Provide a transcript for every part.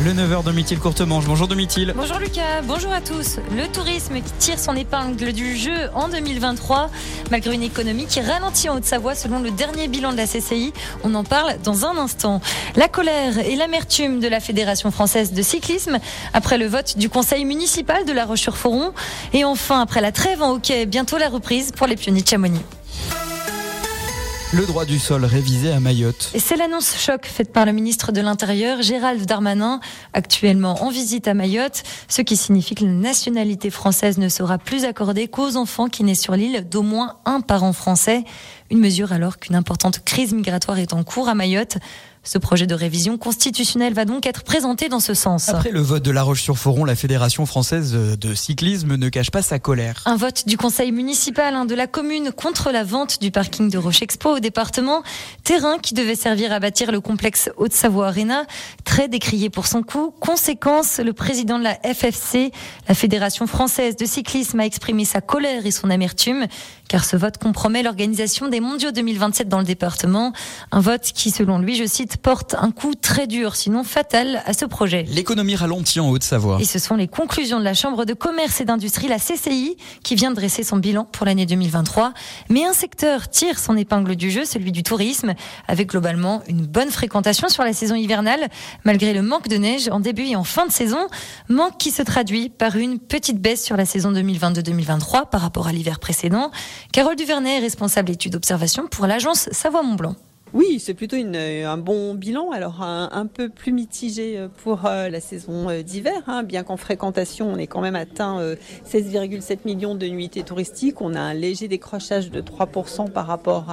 Le 9h Domitil Courtemanche. Bonjour Domitil. Bonjour Lucas, bonjour à tous. Le tourisme qui tire son épingle du jeu en 2023, malgré une économie qui ralentit en Haute-Savoie selon le dernier bilan de la CCI. On en parle dans un instant. La colère et l'amertume de la Fédération française de cyclisme après le vote du conseil municipal de La Roche-sur-Foron. Et enfin, après la trêve en hockey, bientôt la reprise pour les pionniers de Chamonix. Le droit du sol révisé à Mayotte. C'est l'annonce choc faite par le ministre de l'Intérieur, Gérald Darmanin, actuellement en visite à Mayotte, ce qui signifie que la nationalité française ne sera plus accordée qu'aux enfants qui naissent sur l'île d'au moins un parent français. Une mesure alors qu'une importante crise migratoire est en cours à Mayotte. Ce projet de révision constitutionnelle va donc être présenté dans ce sens. Après le vote de La Roche-sur-Foron, la Fédération française de cyclisme ne cache pas sa colère. Un vote du conseil municipal hein, de la commune contre la vente du parking de Roche Expo au département, terrain qui devait servir à bâtir le complexe Haute-Savoie Arena, très décrié pour son coût. Conséquence, le président de la FFC, la Fédération française de cyclisme, a exprimé sa colère et son amertume, car ce vote compromet l'organisation des mondiaux 2027 dans le département. Un vote qui, selon lui, je cite, porte un coup très dur, sinon fatal, à ce projet. L'économie ralentit en Haute-Savoie. Et ce sont les conclusions de la Chambre de commerce et d'industrie, la CCI, qui vient de dresser son bilan pour l'année 2023. Mais un secteur tire son épingle du jeu, celui du tourisme, avec globalement une bonne fréquentation sur la saison hivernale, malgré le manque de neige en début et en fin de saison. Manque qui se traduit par une petite baisse sur la saison 2022-2023 par rapport à l'hiver précédent. Carole Duvernay est responsable études observation pour l'agence Savoie-Mont-Blanc. Oui, c'est plutôt une, un bon bilan. Alors un, peu plus mitigé pour euh, la saison euh, d'hiver, hein, bien qu'en fréquentation, on est quand même atteint 16,7 euh, millions de nuitées touristiques. On a un léger décrochage de 3% par rapport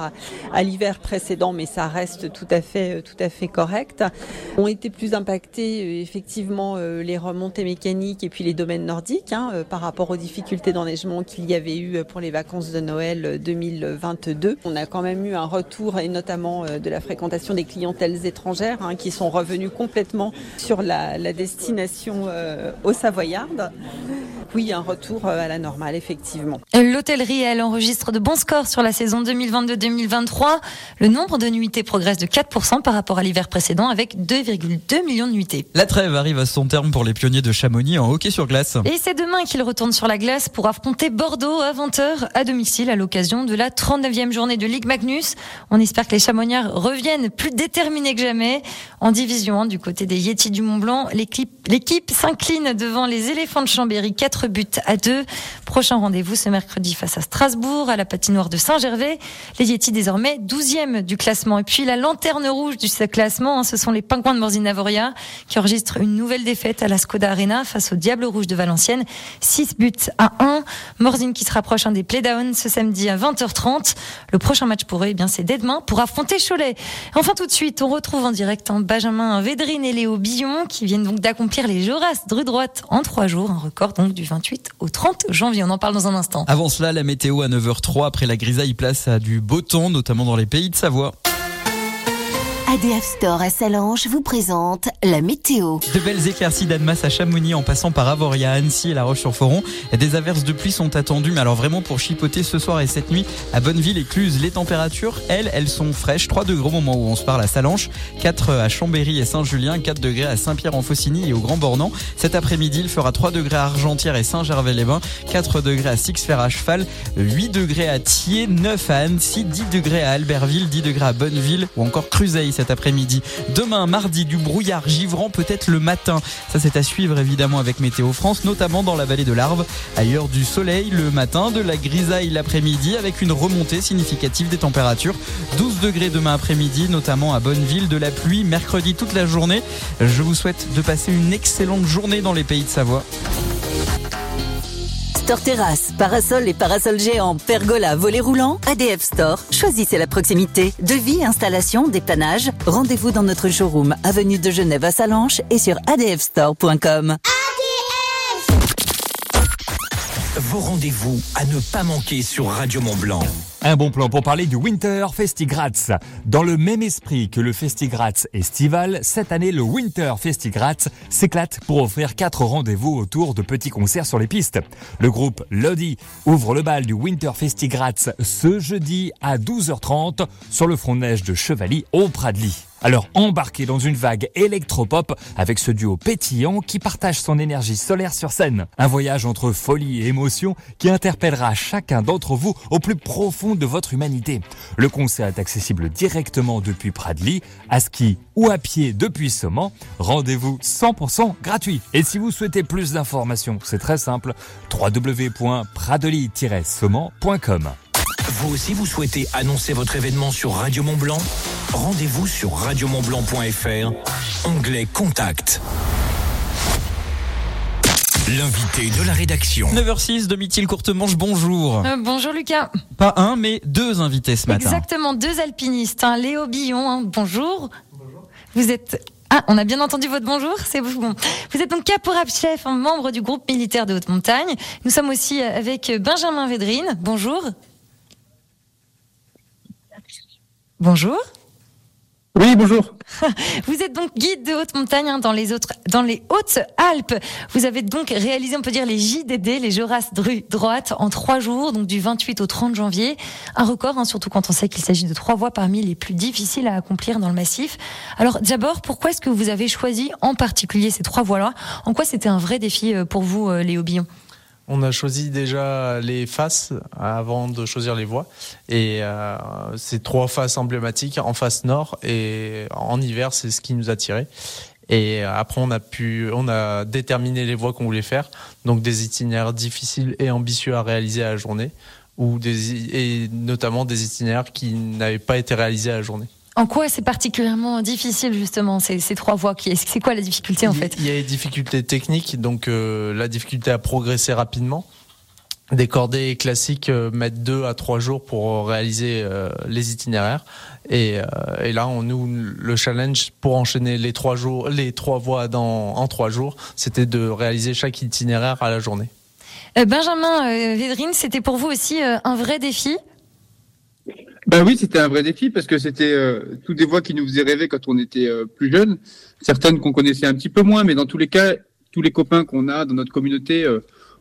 à, l'hiver précédent, mais ça reste tout à fait, tout à fait correct. Ont été plus impactés effectivement les remontées mécaniques et puis les domaines nordiques hein, par rapport aux difficultés d'enneigement qu'il y avait eu pour les vacances de Noël 2022. On a quand même eu un retour et notamment euh, de la fréquentation des clientèles étrangères hein, qui sont revenues complètement sur la, la destination euh, au Savoyarde. Oui, un retour euh, à la normale, effectivement. L'hôtellerie, elle enregistre de bons scores sur la saison 2022-2023. Le nombre de nuitées progresse de 4% par rapport à l'hiver précédent avec 2,2 millions de nuitées. La trêve arrive à son terme pour les pionniers de Chamonix en hockey sur glace. Et c'est demain qu'ils retournent sur la glace pour affronter Bordeaux à 20h à domicile à l'occasion de la 39e journée de Ligue Magnus. On espère que les Reviennent plus déterminés que jamais. En division du côté des Yetis du Mont Blanc, l'équipe s'incline devant les éléphants de Chambéry 4 buts à 2. Prochain rendez-vous ce mercredi face à Strasbourg, à la patinoire de Saint-Gervais. Les Yetis désormais 12e du classement. Et puis la lanterne rouge du classement, ce sont les Pingouins de Morzine-Navoria qui enregistrent une nouvelle défaite à la Skoda Arena face au Diable Rouge de Valenciennes. 6 buts à 1. Morzine qui se rapproche un des playdowns ce samedi à 20h30. Le prochain match pour eux, eh c'est dès demain pour affronter Enfin, tout de suite, on retrouve en direct en Benjamin Védrine et Léo Billon qui viennent donc d'accomplir les Joras de droite en trois jours. Un record donc du 28 au 30 janvier. On en parle dans un instant. Avant cela, la météo à 9h03 après la grisaille place à du beau temps, notamment dans les pays de Savoie. ADF Store à Salange vous présente la météo. De belles éclaircies d'Admas à Chamonix en passant par Avoria, Annecy et La Roche-sur-Foron. Des averses de pluie sont attendues, mais alors vraiment pour chipoter ce soir et cette nuit à Bonneville et Cluse. Les températures, elles, elles sont fraîches. 3 degrés au moment où on se parle à Salange, 4 à Chambéry et Saint-Julien, 4 degrés à Saint-Pierre-en-Faucigny et au Grand Bornand. Cet après-midi, il fera 3 degrés à Argentière et Saint-Gervais-les-Bains, 4 degrés à Six-Fer à Cheval, 8 degrés à Thiers, 9 à Annecy, 10 degrés à Albertville, 10 degrés à Bonneville ou encore Cruzeil cet après-midi. Demain, mardi, du brouillard givrant peut-être le matin. Ça, c'est à suivre évidemment avec Météo France, notamment dans la vallée de l'Arve. Ailleurs, du soleil le matin, de la grisaille l'après-midi avec une remontée significative des températures. 12 degrés demain après-midi, notamment à Bonneville, de la pluie mercredi toute la journée. Je vous souhaite de passer une excellente journée dans les pays de Savoie. Store Terrasse, parasol et parasol géant, pergola, volet roulant, ADF Store. Choisissez la proximité. Devis, installation, dépannage. Rendez-vous dans notre showroom, avenue de Genève à Salanches et sur adfstore.com. Vos rendez-vous à ne pas manquer sur Radio Mont Blanc. Un bon plan pour parler du Winter Festigratz. Dans le même esprit que le Festigratz estival, cette année le Winter Festigratz s'éclate pour offrir quatre rendez-vous autour de petits concerts sur les pistes. Le groupe Lodi ouvre le bal du Winter Festigratz ce jeudi à 12h30 sur le front de neige de Chevally au Pradly. Alors embarquez dans une vague électropop avec ce duo pétillant qui partage son énergie solaire sur scène. Un voyage entre folie et émotion qui interpellera chacun d'entre vous au plus profond de votre humanité. Le concert est accessible directement depuis Pradly, à ski ou à pied depuis Soman. Rendez-vous 100% gratuit. Et si vous souhaitez plus d'informations, c'est très simple, www.pradely-soman.com. Vous aussi, vous souhaitez annoncer votre événement sur Radio Mont Blanc? Rendez-vous sur radiomontblanc.fr, onglet Contact. L'invité de la rédaction. 9h06, Domitil Courtemanche, bonjour. Euh, bonjour Lucas. Pas un, mais deux invités ce matin. Exactement, deux alpinistes. Hein. Léo Billon, hein, bonjour. Bonjour. Vous êtes ah, on a bien entendu votre bonjour, c'est bon. Vous êtes donc caporal-chef, un membre du groupe militaire de haute montagne. Nous sommes aussi avec Benjamin Védrine. Bonjour. Bonjour. Oui, bonjour. Vous êtes donc guide de haute montagne hein, dans les autres, dans les Hautes-Alpes. Vous avez donc réalisé, on peut dire, les JDD, les Joras droite, en trois jours, donc du 28 au 30 janvier. Un record, hein, surtout quand on sait qu'il s'agit de trois voies parmi les plus difficiles à accomplir dans le massif. Alors, d'abord, pourquoi est-ce que vous avez choisi en particulier ces trois voies-là? En quoi c'était un vrai défi euh, pour vous, euh, Léo Billon? On a choisi déjà les faces avant de choisir les voies. Et euh, c'est trois faces emblématiques en face nord et en hiver, c'est ce qui nous a tiré. Et après, on a pu, on a déterminé les voies qu'on voulait faire, donc des itinéraires difficiles et ambitieux à réaliser à la journée, ou des, et notamment des itinéraires qui n'avaient pas été réalisés à la journée. En quoi c'est particulièrement difficile justement ces, ces trois voies C'est quoi la difficulté en fait? Il y a les difficultés techniques, donc euh, la difficulté à progresser rapidement. Des cordées classiques euh, mettent deux à trois jours pour réaliser euh, les itinéraires. Et, et, là, on nous le challenge pour enchaîner les trois jours, les trois voies dans, en trois jours, c'était de réaliser chaque itinéraire à la journée. Benjamin Védrine, c'était pour vous aussi un vrai défi? Ben oui, c'était un vrai défi parce que c'était euh, toutes des voix qui nous faisaient rêver quand on était euh, plus jeune, certaines qu'on connaissait un petit peu moins, mais dans tous les cas, tous les copains qu'on a dans notre communauté euh,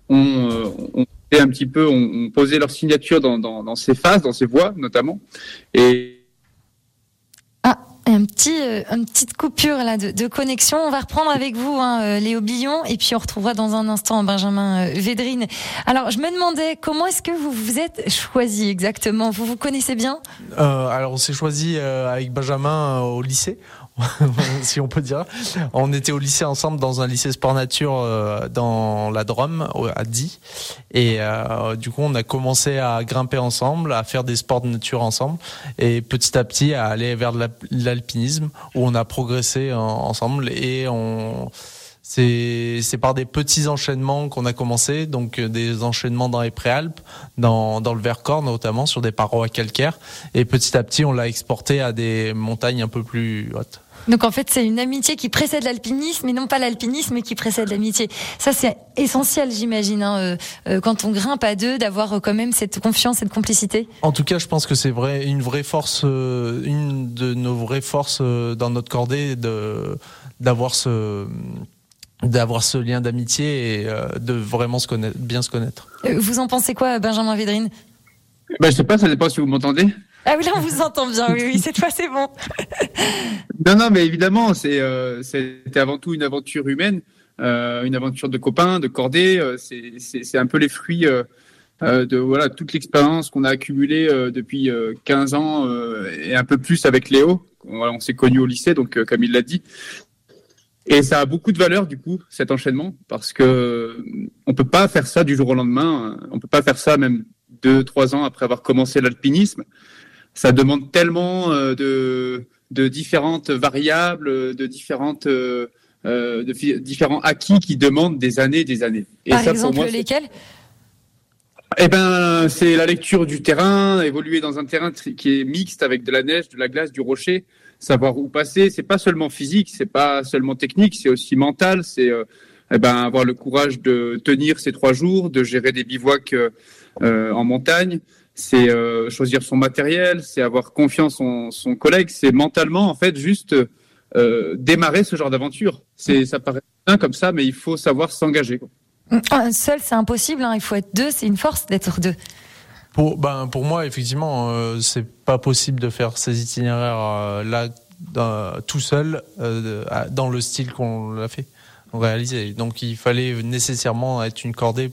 ont, ont fait un petit peu, ont, posé leur signature dans, dans, dans ces phases, dans ces voix notamment, et un petit, euh, une petite coupure là de, de, connexion. On va reprendre avec vous, hein, euh, Léo Billon, et puis on retrouvera dans un instant Benjamin euh, Védrine. Alors, je me demandais comment est-ce que vous vous êtes choisi exactement? Vous vous connaissez bien? Euh, Alors, on s'est choisi avec Benjamin au lycée. si on peut dire. On était au lycée ensemble dans un lycée sport nature euh, dans la Drôme à Die et euh, du coup on a commencé à grimper ensemble, à faire des sports de nature ensemble et petit à petit à aller vers l'alpinisme où on a progressé ensemble et on c'est par des petits enchaînements qu'on a commencé, donc euh, des enchaînements dans les préalpes, dans dans le Vercors notamment sur des parois calcaires, et petit à petit on l'a exporté à des montagnes un peu plus hautes. Donc en fait, c'est une amitié qui précède l'alpinisme et non pas l'alpinisme qui précède l'amitié. Ça, c'est essentiel, j'imagine, hein, euh, euh, quand on grimpe à deux, d'avoir euh, quand même cette confiance, cette complicité. En tout cas, je pense que c'est vrai, une vraie force, une de nos vraies forces dans notre cordée, de d'avoir ce d'avoir ce lien d'amitié et de vraiment se connaître, bien se connaître. Vous en pensez quoi, Benjamin Védrine? Ben, Je sais pas, ça dépend si vous m'entendez. Ah oui, là, on vous entend bien. Oui, cette fois, c'est bon. non, non, mais évidemment, c'est, euh, c'était avant tout une aventure humaine, euh, une aventure de copains, de cordées. Euh, c'est, un peu les fruits de voilà toute l'expérience qu'on a accumulée depuis 15 ans et un peu plus avec Léo. On s'est connus au lycée, donc comme il l'a dit. Et ça a beaucoup de valeur du coup cet enchaînement parce que on peut pas faire ça du jour au lendemain. On peut pas faire ça même deux, trois ans après avoir commencé l'alpinisme ça demande tellement euh, de, de différentes variables, de différentes euh, euh, de différents acquis qui demandent des années, des années. Et Par exemple, lesquels? Eh ben, c'est la lecture du terrain, évoluer dans un terrain qui est mixte avec de la neige, de la glace, du rocher, savoir où passer. C'est pas seulement physique, c'est pas seulement technique, c'est aussi mental. C'est eh ben, avoir le courage de tenir ces trois jours, de gérer des bivouacs en montagne, c'est euh, choisir son matériel, c'est avoir confiance en son collègue, c'est mentalement en fait juste euh, démarrer ce genre d'aventure. C'est ça paraît bien comme ça, mais il faut savoir s'engager. Seul, c'est impossible. Hein. Il faut être deux. C'est une force d'être deux. Pour, ben, pour moi, effectivement, euh, c'est pas possible de faire ces itinéraires euh, là tout seul euh, dans le style qu'on l'a fait, réalisé. Donc, il fallait nécessairement être une cordée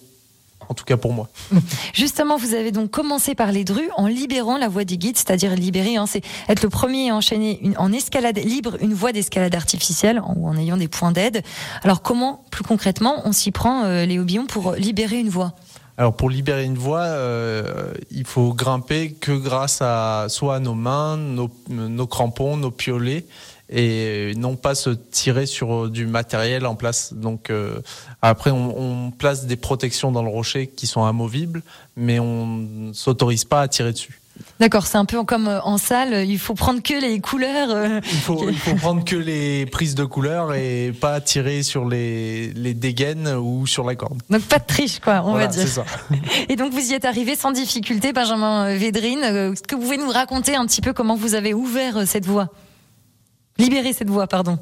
en tout cas pour moi. Justement, vous avez donc commencé par les drues en libérant la voie des guides, c'est-à-dire libérer, hein, c'est être le premier à enchaîner une, en escalade libre une voie d'escalade artificielle ou en ayant des points d'aide. Alors comment, plus concrètement, on s'y prend, euh, Léo Billon, pour libérer une voie? Alors pour libérer une voie, euh, il faut grimper que grâce à soit nos mains, nos, nos crampons, nos piolets et non pas se tirer sur du matériel en place. Donc euh, après, on, on, place des protections dans le rocher qui sont amovibles, mais on ne s'autorise pas à tirer dessus. D'accord, c'est un peu comme euh, en salle, il faut prendre que les couleurs. Euh, il, faut, il faut prendre que les prises de couleurs et pas tirer sur les, les dégaines ou sur la corde. Donc pas de triche, quoi, on voilà, va dire. Ça. Et donc vous y êtes arrivé sans difficulté, Benjamin Védrine. Est-ce que vous pouvez nous raconter un petit peu comment vous avez ouvert cette voie? Libérer cette voie, pardon.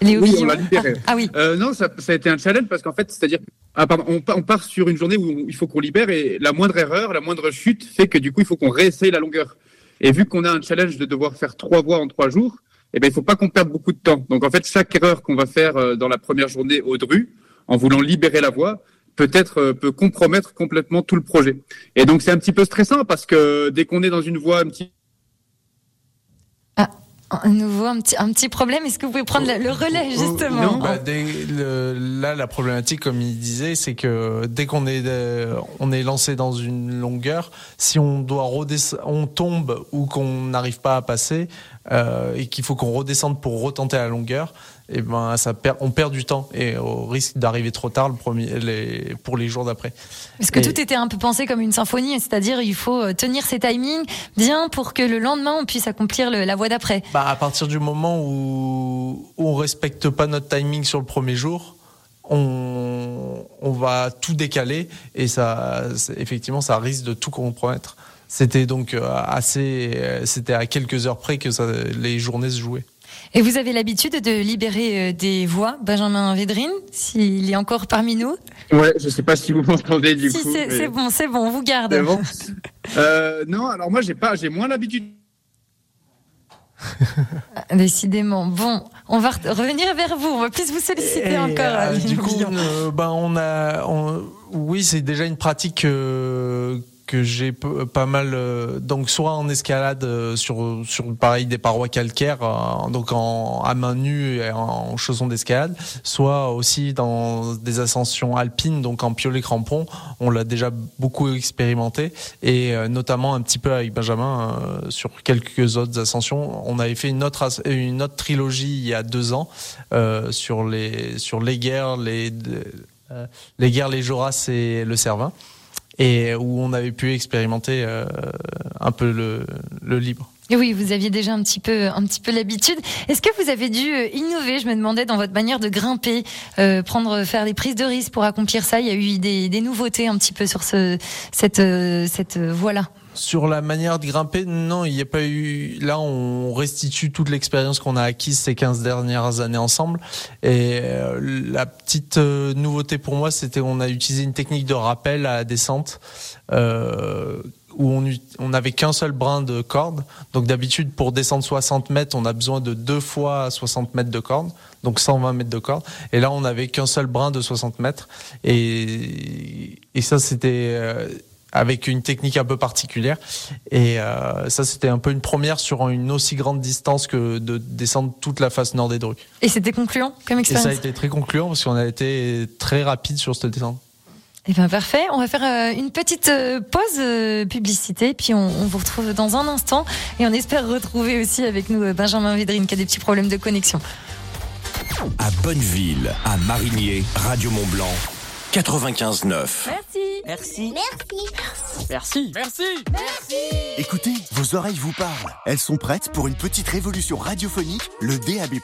Léo oui, on l'a libéré. Ah, oui. Euh, non, ça, ça, a été un challenge parce qu'en fait, c'est-à-dire, ah, pardon, on, on, part sur une journée où il faut qu'on libère et la moindre erreur, la moindre chute fait que du coup, il faut qu'on réessaye la longueur. Et vu qu'on a un challenge de devoir faire trois voies en trois jours, eh ben, il faut pas qu'on perde beaucoup de temps. Donc en fait, chaque erreur qu'on va faire euh, dans la première journée au Dru, en voulant libérer la voie, peut-être euh, peut compromettre complètement tout le projet. Et donc c'est un petit peu stressant parce que dès qu'on est dans une voie un petit un nouveau un petit un petit problème. Est-ce que vous pouvez prendre le relais Oh, justement bah, dès le, Là, la problématique, comme il disait, c'est que dès qu'on est euh, on est lancé dans une longueur, si on doit redescendre, on tombe ou qu'on n'arrive pas à passer euh, et qu'il faut qu'on redescende pour retenter la longueur, et eh ben ça perd, on perd du temps et au risque d'arriver trop tard le premier, les, pour les jours d'après. Est-ce que et... tout était un peu pensé comme une symphonie, c'est-à-dire il faut euh, tenir ses timings bien pour que le lendemain on puisse accomplir le, la voie d'après. Bah à partir du moment où, où on respecte pas notre timing sur le premier jour, on, on va tout décaler et ça effectivement ça risque de tout compromettre. C'était donc euh, assez, c'était à quelques heures près que ça, les journées se jouaient. Et vous avez l'habitude de libérer des voix, Benjamin Védrine, s'il est encore parmi nous? Ouais, je sais pas si vous m'entendez du si, coup. C'est mais... bon, c'est bon, on vous garde. C'est bon. euh, non, alors moi j'ai pas, j'ai moins l'habitude. Décidément. Bon, on va revenir vers vous. On va plus vous solliciter Et encore. Euh, du coup, euh, ben on a, on, oui, c'est déjà une pratique. Euh, que j'ai pas mal euh, donc soit en escalade euh, sur sur pareil des parois calcaires euh, donc en à main nue et en chaussons d'escalade soit aussi dans des ascensions alpines donc en piolet crampon. On l'a déjà beaucoup expérimenté et notamment un petit peu avec Benjamin sur quelques autres ascensions. On avait fait une autre une autre trilogie il y a deux ans sur les sur les guerres les les guerres les Joras et le Cervin et où on avait pu expérimenter euh, un peu le, le libre. Oui, vous aviez déjà un petit peu, un petit peu l'habitude. Est-ce que vous avez dû innover Je me demandais dans votre manière de grimper, euh, prendre, faire des prises de risque pour accomplir ça? Il y a eu des, nouveautés un petit peu sur ce, cette, cette voie-là. Sur la manière de grimper, non, il n'y a pas eu. Là, on restitue toute l'expérience qu'on a acquise ces 15 dernières années ensemble. Et euh, la petite euh, nouveauté pour moi, c'était qu'on a utilisé une technique de rappel à la descente. Euh, où on on n'avait qu'un seul brin de corde. Donc d'habitude pour descendre 60 mètres, on a besoin de deux fois 60 mètres de corde, donc 120 mètres de corde. Et là, on n'avait qu'un seul brin de 60 mètres. Et, ça, c'était avec une technique un peu particulière. Et euh, ça, c'était un peu une première sur une aussi grande distance que de descendre toute la face nord des Drues. Et c'était concluant comme expérience Et ça a été très concluant parce qu'on a été très rapide sur cette descente. Eh bien parfait, on va faire euh, une petite euh, pause publicité, puis on, on, vous retrouve dans un instant et on espère retrouver aussi avec nous Benjamin Védrine qui a des petits problèmes de connexion. À Bonneville, à Marigné, Radio Mont Blanc, 95.9. Merci. Merci. Merci. Merci. Merci. Merci. Écoutez, vos oreilles vous parlent. Elles sont prêtes pour une petite révolution radiophonique, le DAB+.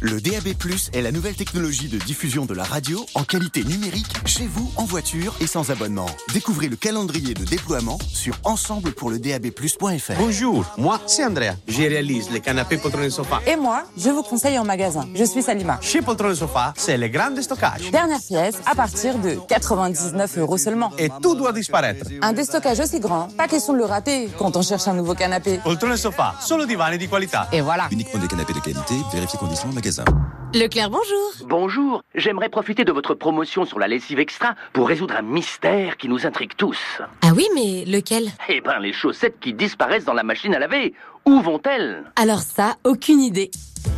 Le DAB+, est la nouvelle technologie de diffusion de la radio en qualité numérique chez vous, en voiture et sans abonnement. Découvrez le calendrier de déploiement sur ensemble pour le DAB+.fr. Bonjour, moi c'est Andrea. Je réalise les canapés poltron et sofa. Et moi, je vous conseille en magasin. Je suis Salima. Chez Poltron et sofa, c'est le grand stockage. Dernière pièce à partir de 99 euros seulement. Et tout doit disparaître. Un déstockage aussi grand, pas question de le rater quand on cherche un nouveau canapé. Poltron et sofa, solo divani di qualità. Et voilà. Uniquement des canapés de qualité, vérifiez conditions en magasin. Leclerc, bonjour. Bonjour. J'aimerais profiter de votre promotion sur la lessive extra pour résoudre un mystère qui nous intrigue tous. Ah oui, mais lequel? Eh ben, les chaussettes qui disparaissent dans la machine à laver. Où vont-elles? Alors ça, aucune idée.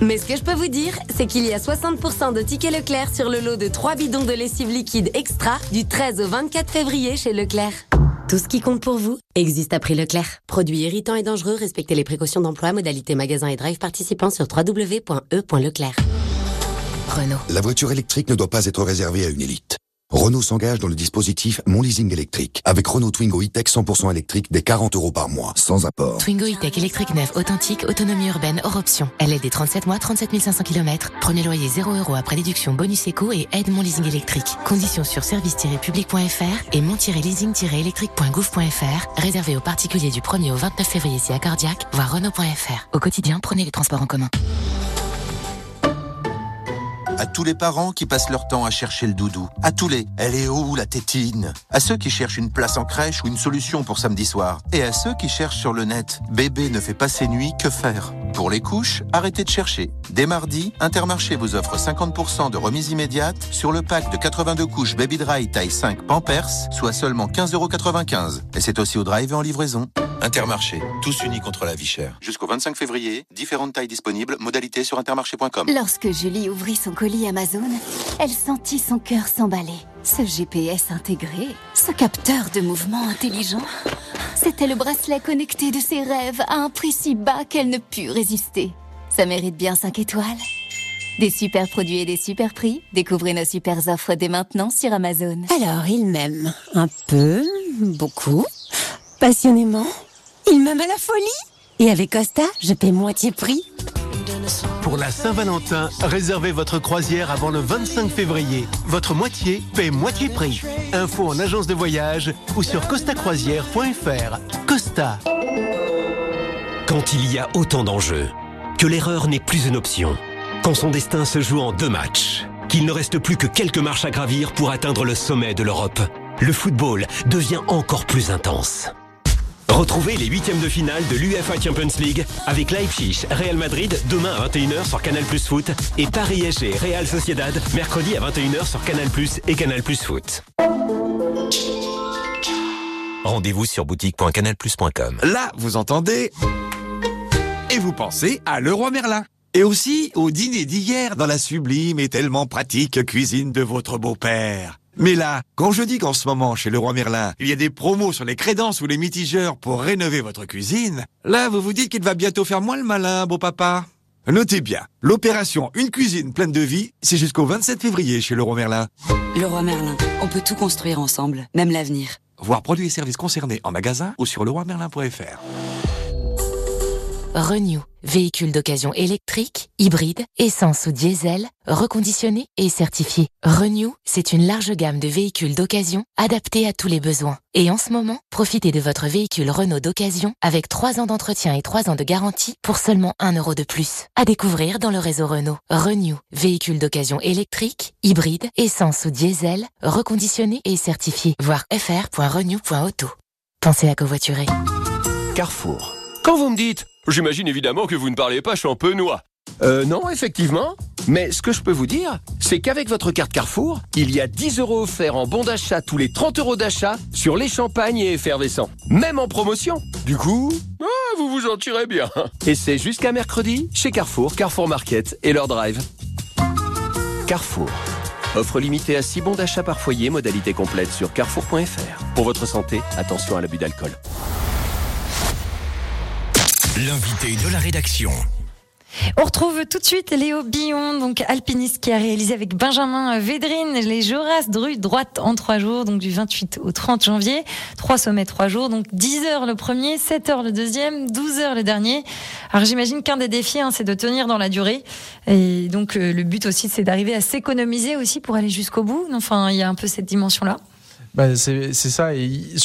Mais ce que je peux vous dire, c'est qu'il y a 60% de tickets Leclerc sur le lot de 3 bidons de lessive liquide extra du 13 au 24 février chez Leclerc. Tout ce qui compte pour vous existe à prix Leclerc. Produits irritants et dangereux, respectez les précautions d'emploi, modalité magasin et drive participants sur www.e.leclerc. Renault. La voiture électrique ne doit pas être réservée à une élite. Renault s'engage dans le dispositif Mon Leasing électrique avec Renault Twingo E-Tech 100% électrique des 40 euros par mois, sans apport. Twingo E-Tech électrique neuf authentique, autonomie urbaine hors option. Elle est des 37 mois, 37 500 km. Premier loyer 0 euros après déduction bonus éco et aide Mon Leasing électrique. Conditions sur service-public.fr et mon-leasing-électrique.gouv.fr. Réservé aux particuliers du 1er au 29 février si accordiaque, voire Renault.fr. Au quotidien, prenez les transports en commun. À tous les parents qui passent leur temps à chercher le doudou. À tous les Elle est où la tétine? À ceux qui cherchent une place en crèche ou une solution pour samedi soir. Et à ceux qui cherchent sur le net Bébé ne fait pas ses nuits, que faire? Pour les couches, arrêtez de chercher. Dès mardi, Intermarché vous offre 50% de remise immédiate sur le pack de 82 couches Baby Dry taille 5 Pampers, soit seulement 15,95€. Et c'est aussi au drive et en livraison. Intermarché, tous unis contre la vie chère. Jusqu'au 25 février, différentes tailles disponibles, modalités sur intermarché.com. Lorsque Julie ouvrit son colis Amazon, elle sentit son cœur s'emballer. Ce GPS intégré, ce capteur de mouvement intelligent, c'était le bracelet connecté de ses rêves à un prix si bas qu'elle ne put résister. Ça mérite bien 5 étoiles. Des super produits et des super prix, découvrez nos super offres dès maintenant sur Amazon. Alors, il m'aime un peu, beaucoup, passionnément. Il m'aime à la folie. Et avec Costa, je paie moitié prix. Pour la Saint-Valentin, réservez votre croisière avant le 25 février. Votre moitié paie moitié prix. Info en agence de voyage ou sur costacroisière.fr. Costa. Quand il y a autant d'enjeux, que l'erreur n'est plus une option, quand son destin se joue en deux matchs, qu'il ne reste plus que quelques marches à gravir pour atteindre le sommet de l'Europe, le football devient encore plus intense. Retrouvez les huitièmes de finale de l'UFA Champions League avec Leipzig, Real Madrid demain à 21h sur Canal Plus Foot et Paris SG Real Sociedad mercredi à 21h sur Canal Plus et Canal Plus Foot. Rendez-vous sur boutique.canalplus.com. Là, vous entendez et vous pensez à Leroy Merlin. Et aussi au dîner d'hier dans la sublime et tellement pratique cuisine de votre beau-père. Mais là, quand je dis qu'en ce moment, chez Leroy Merlin, il y a des promos sur les crédences ou les mitigeurs pour rénover votre cuisine, là, vous vous dites qu'il va bientôt faire moins le malin, beau papa. Notez bien, l'opération Une cuisine pleine de vie, c'est jusqu'au 27 février chez Leroy Merlin. Leroy Merlin, on peut tout construire ensemble, même l'avenir. Voir produits et services concernés en magasin ou sur leroymerlin.fr. Renew, véhicule d'occasion électrique, hybride, essence ou diesel, reconditionné et certifié. Renew, c'est une large gamme de véhicules d'occasion adaptés à tous les besoins. Et en ce moment, profitez de votre véhicule Renault d'occasion avec 3 ans d'entretien et 3 ans de garantie pour seulement 1 euro de plus. À découvrir dans le réseau Renault. Renew, véhicule d'occasion électrique, hybride, essence ou diesel, reconditionné et certifié. Voir fr.renew.auto. Pensez à covoiturer. Carrefour. Quand vous me dites J'imagine évidemment que vous ne parlez pas champenois. Euh, non, effectivement. Mais ce que je peux vous dire, c'est qu'avec votre carte Carrefour, il y a 10 euros offerts en bon d'achat tous les 30 euros d'achat sur les champagnes et effervescents. Même en promotion. Du coup, ah, vous vous en tirez bien. Et c'est jusqu'à mercredi chez Carrefour, Carrefour Market et leur drive. Carrefour. Offre limitée à 6 bons d'achat par foyer, modalité complète sur carrefour.fr. Pour votre santé, attention à l'abus d'alcool. L'invité de la rédaction. On retrouve tout de suite Léo Billon, donc alpiniste qui a réalisé avec Benjamin Védrine les Joras Dru droite en trois jours, donc du 28 au 30 janvier. Trois sommets, trois jours, donc 10 heures le premier, 7 heures le deuxième, 12 heures le dernier. Alors j'imagine qu'un des défis, hein, c'est de tenir dans la durée. Et donc euh, le but aussi, c'est d'arriver à s'économiser aussi pour aller jusqu'au bout. Enfin, il y a un peu cette dimension-là. Bah, c'est ça. Il-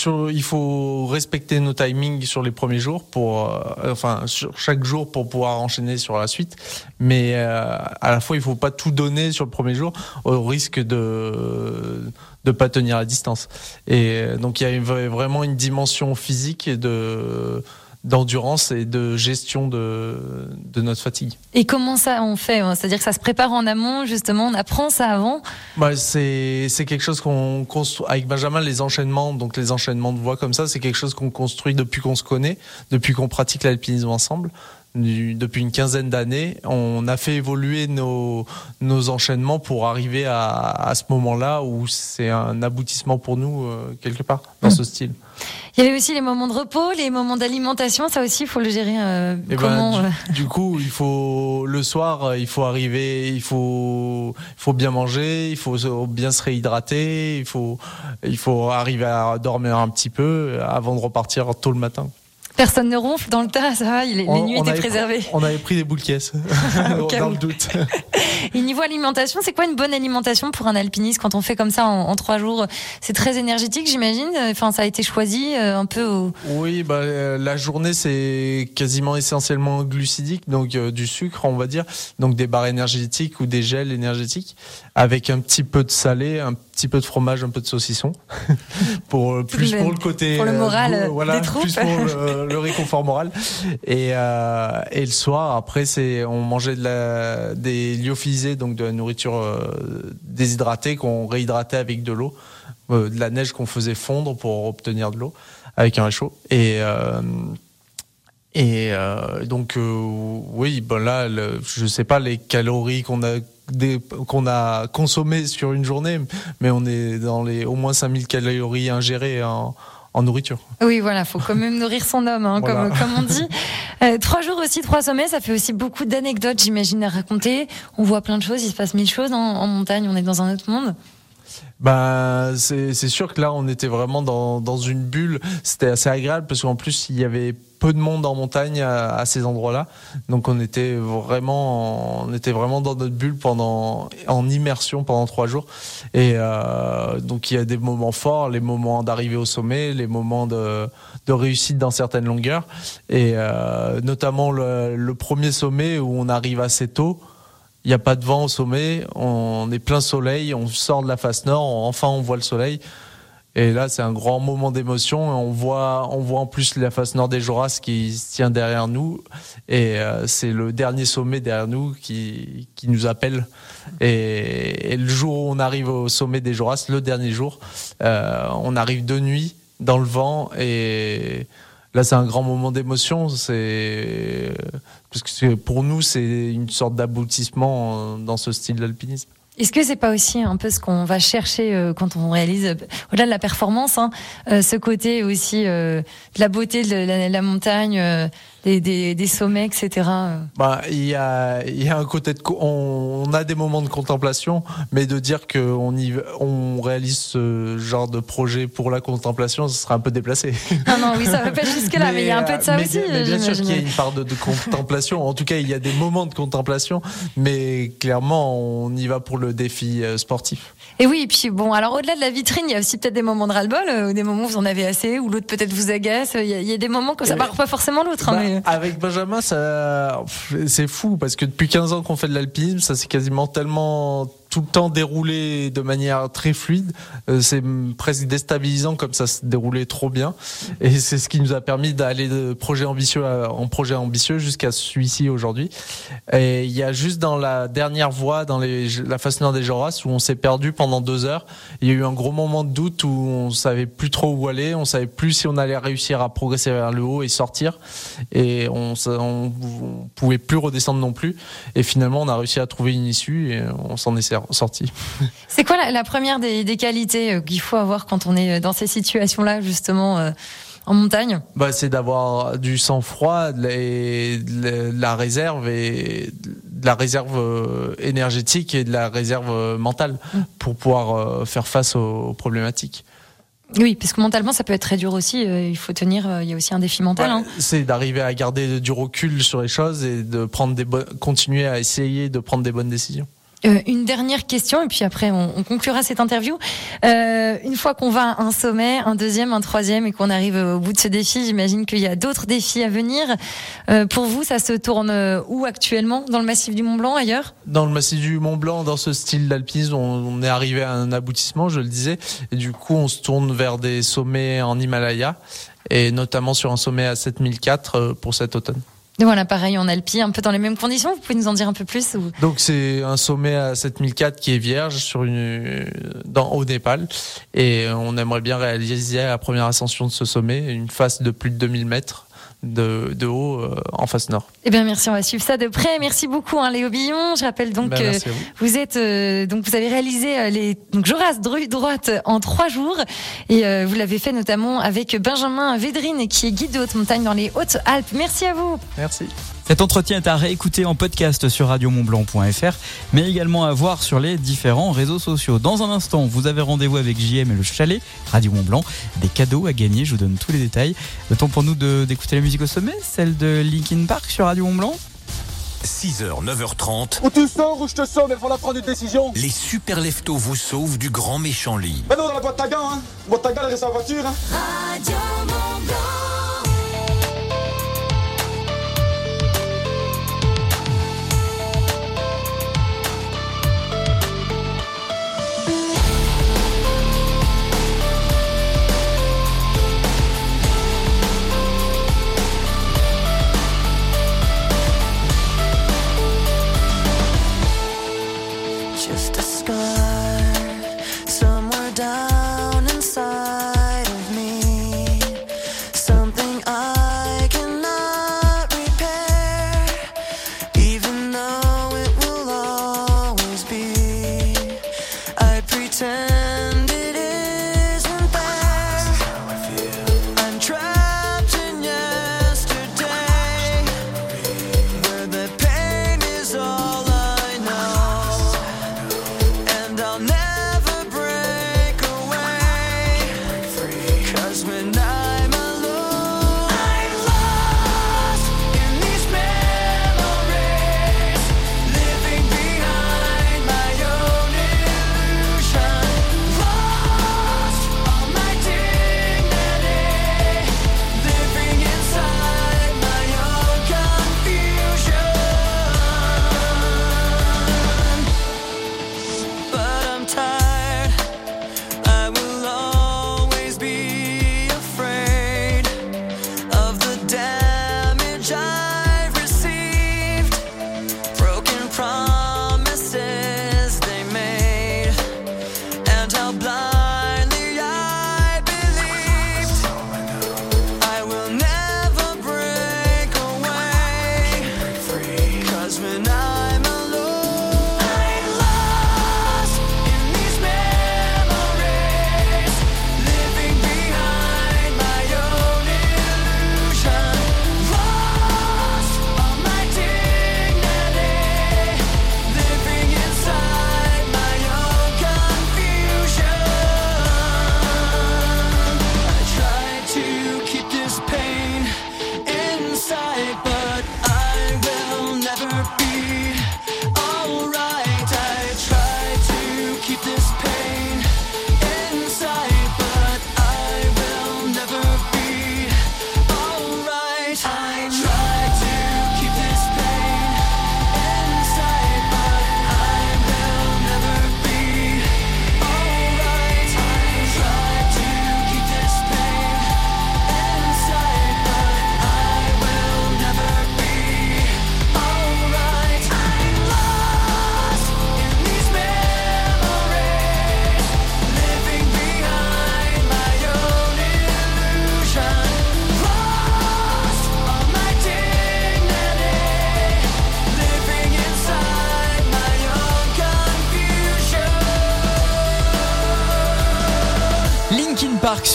faut respecter nos timings sur les premiers jours pour, euh, enfin, sur chaque jour pour pouvoir enchaîner sur la suite. Mais euh, à la fois, il faut pas tout donner sur le premier jour au risque de de pas tenir la distance. Et euh, donc, il y a vraiment une dimension physique de d'endurance et de gestion de de notre fatigue. Et comment ça on fait hein? C'est-à-dire que ça se prépare en amont, justement, on apprend ça avant? Bah, c'est c'est quelque chose qu'on construit avec Benjamin les enchaînements donc les enchaînements de voix comme ça c'est quelque chose qu'on construit depuis qu'on se connaît depuis qu'on pratique l'alpinisme ensemble Du- depuis une quinzaine d'années on a fait évoluer nos nos enchaînements pour arriver à, à ce moment-là où c'est un aboutissement pour nous euh, quelque part dans ce style Il y avait aussi les moments de repos, les moments d'alimentation, ça aussi, il faut le gérer. euh, Eh ben, comment du, euh, du coup, il faut le soir, euh, il faut arriver, il faut, il faut bien manger, il faut bien se réhydrater, il faut, il faut arriver à dormir un petit peu avant de repartir tôt le matin. Personne ne ronfle dans le tas, ça va, les On- nuits étaient préservées. pris- on avait pris des boules caisses dans le doute. Et niveau alimentation, c'est quoi une bonne alimentation pour un alpiniste quand on fait comme ça en, en trois jours? C'est très énergétique, j'imagine. Enfin, ça a été choisi euh, un peu au. Oui, bah, euh, la journée c'est quasiment essentiellement glucidique, donc euh, du sucre, on va dire, donc des barres énergétiques ou des gels énergétiques, avec un petit peu de salé, un petit peu de fromage, un peu de saucisson, pour euh, plus pour le côté pour le euh, moral, euh, voilà, des plus pour le, le réconfort moral. Et euh, et le soir, après, c'est on mangeait de la, des lyophilisés, donc de la nourriture euh, déshydratée qu'on réhydratait avec de l'eau, euh, de la neige qu'on faisait fondre pour obtenir de l'eau avec un réchaud. Et euh, et euh, donc euh, oui, bon là, le, je sais pas les calories qu'on a qu'on a consommées sur une journée, mais on est dans les au moins 5000 calories ingérées en, en nourriture. Oui, voilà, faut quand même nourrir son homme, hein, Voilà. comme, comme on dit. Euh, trois jours aussi, trois sommets, ça fait aussi beaucoup d'anecdotes, j'imagine, à raconter. On voit plein de choses, il se passe mille choses en, en montagne, on est dans un autre monde. C'est c'est sûr que là, on était vraiment dans, dans une bulle. C'était assez agréable parce qu'en plus, il y avait peu de monde en montagne à, à ces endroits-là. Donc, on était vraiment, on était vraiment dans notre bulle pendant, en immersion pendant trois jours. Et euh, donc, il y a des moments forts, les moments d'arrivée au sommet, les moments de, de réussite dans certaines longueurs. Et euh, notamment le, le premier sommet où on arrive assez tôt. Il n'y a pas de vent au sommet, on est plein soleil, on sort de la face nord, enfin on voit le soleil. Et là, c'est un grand moment d'émotion. On voit, on voit en plus la face nord des Joras qui se tient derrière nous. Et euh, c'est le dernier sommet derrière nous qui, nous appelle. Et, et le jour où on arrive au sommet des Joras, le dernier jour, euh, on arrive de nuit dans le vent. Et là, c'est un grand moment d'émotion. C'est parce que pour nous, c'est une sorte d'aboutissement euh, dans ce style d'alpinisme. Est-ce que c'est pas aussi un peu ce qu'on va chercher euh, quand on réalise, au-delà de la performance, hein, euh, ce côté aussi de la beauté de la, montagne, des, des, des sommets, etc. Bah, il y a, il y a un côté de, on, on a des moments de contemplation, mais de dire qu'on y, on réalise ce genre de projet pour la contemplation, ce serait un peu déplacé. Non, non, oui, ça va pas jusque-là, mais il y a un peu de ça mais aussi. bien- mais bien sûr qu'il y a une part de, de contemplation. En tout cas, il y a des moments de contemplation, mais clairement, on y va pour le défi euh, sportif. Et oui, et puis bon, alors au-delà de la vitrine, il y a aussi peut-être des moments de ras-le-bol, euh, ou des moments où vous en avez assez, ou l'autre peut-être vous agace. Il y, a, il y a des moments que ça part pas forcément l'autre. hein, Bah, mais- Avec Benjamin, ça, c'est fou parce que depuis 15 ans qu'on fait de l'alpinisme, ça s'est quasiment tellement tout le temps déroulé de manière très fluide. Euh, C'est presque déstabilisant comme ça se déroulait trop bien. Et c'est ce qui nous a permis d'aller de projet ambitieux en projet ambitieux jusqu'à celui-ci aujourd'hui. Et il y a juste dans la dernière voie, dans les, la face des Joras, où on s'est perdu pendant deux heures. Il y a eu un gros moment de doute où on savait plus trop où aller, on savait plus si on allait réussir à progresser vers le haut et sortir. Et on, on, on pouvait plus redescendre non plus. Et finalement, on a réussi à trouver une issue et on s'en est ser- sorti. C'est quoi la, la première des, des qualités euh, qu'il faut avoir quand on est dans ces situations-là, justement, euh, en montagne? Bah, C'est d'avoir du sang-froid, de, la- réserve et de la réserve euh, énergétique et de la réserve euh, mentale pour pouvoir euh, faire face aux problématiques. Oui, parce que mentalement, ça peut être très dur aussi. euh, Il faut tenir. euh, Il y a aussi un défi mental. hein. C'est d'arriver à garder du recul sur les choses et de prendre des bonnes, continuer à essayer de prendre des bonnes décisions. Euh, une dernière question et puis après on, on conclura cette interview. Euh, une fois qu'on va à un sommet, un deuxième, un troisième et qu'on arrive au bout de ce défi, j'imagine qu'il y a d'autres défis à venir. Euh, pour vous, ça se tourne où actuellement? Dans le massif du Mont Blanc, ailleurs? Dans le massif du Mont Blanc, dans ce style d'alpinisme, on, on est arrivé à un aboutissement, je le disais, et du coup on se tourne vers des sommets en Himalaya et notamment sur un sommet à 7004 euh, pour cet automne. Voilà, pareil en Alpi, un peu dans les mêmes conditions. Vous pouvez nous en dire un peu plus ou... Donc c'est un sommet à 7004 qui est vierge sur une dans au Népal. Et on aimerait bien réaliser la première ascension de ce sommet, une face de plus de 2000 mètres de, de haut euh, en face nord. Eh bien, merci. On va suivre ça de près. Merci beaucoup, hein, Léo Billon. Je rappelle donc Ben, que vous. vous êtes euh, donc vous avez réalisé euh, les donc Joras droite en trois jours et euh, vous l'avez fait notamment avec Benjamin Védrine qui est guide de haute montagne dans les Hautes-Alpes. Merci à vous. Merci. Cet entretien est à réécouter en podcast sur radiomontblanc.fr, mais également à voir sur les différents réseaux sociaux. Dans un instant, vous avez rendez-vous avec JM et le chalet Radio Mont Blanc. Des cadeaux à gagner, je vous donne tous les détails. Le temps pour nous de- d'écouter la musique au sommet, celle de Linkin Park sur Radio Mont Blanc. 6h, 9h30, Ou tu sors ou je te sors, mais faut la prendre une décision. les super leftos vous sauvent du grand méchant lit. Mais non, dans la boîte à gants, hein. Boîte à gants, elle reste en voiture, hein. Just a scar